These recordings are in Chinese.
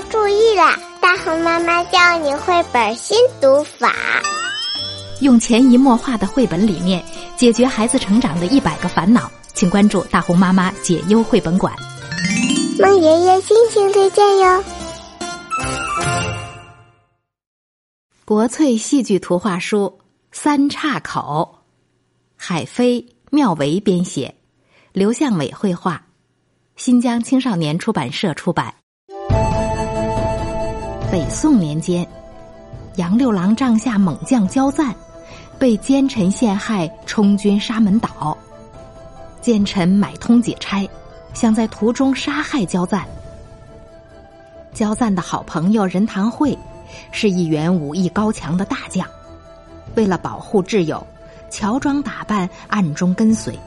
妈注意啦！大红妈妈教你绘本新读法，用潜移默化的绘本理念解决孩子成长的一百个烦恼，请关注大红妈妈解忧绘本馆。孟爷爷心情推荐哟。国粹戏剧图画书《三岔口》，海飞、妙维编写，刘向伟绘画，新疆青少年出版社出版。北宋年间，杨六郎帐下猛将焦赞被奸臣陷害，充军沙门岛。奸臣买通解差，想在途中杀害焦赞。焦赞的好朋友任堂会是一员武艺高强的大将，为了保护挚友，乔装打扮，暗中跟随。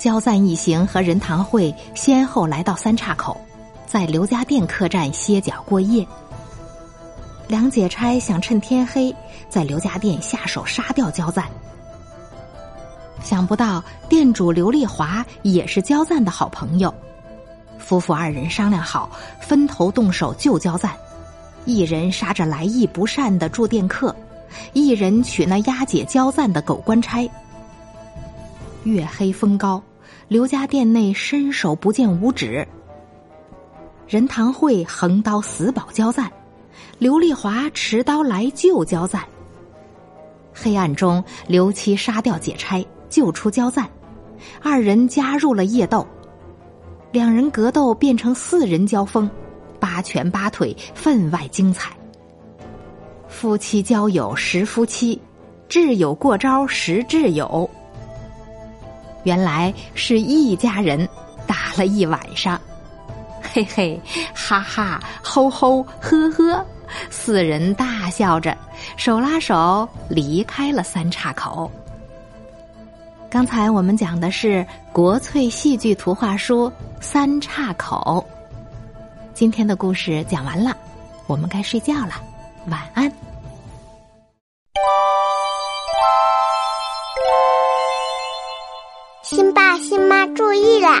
焦赞一行和任堂会先后来到三岔口。在刘家店客栈歇脚过夜。梁解差想趁天黑在刘家店下手杀掉焦赞，想不到店主刘丽华也是焦赞的好朋友，夫妇二人商量好分头动手救焦赞，一人杀着来意不善的住店客，一人取那押解焦赞的狗官差。月黑风高，刘家店内伸手不见五指。任堂会横刀死保焦赞，刘丽华持刀来救焦赞。黑暗中，刘七杀掉解差，救出焦赞，二人加入了夜斗。两人格斗变成四人交锋，八拳八腿，分外精彩。夫妻交友识夫妻，挚友过招识挚友。原来是一家人打了一晚上。嘿嘿，哈哈，吼吼，呵呵，四人大笑着，手拉手离开了三岔口。刚才我们讲的是国粹戏剧图画书《三岔口》，今天的故事讲完了，我们该睡觉了，晚安。新爸新妈注意啦！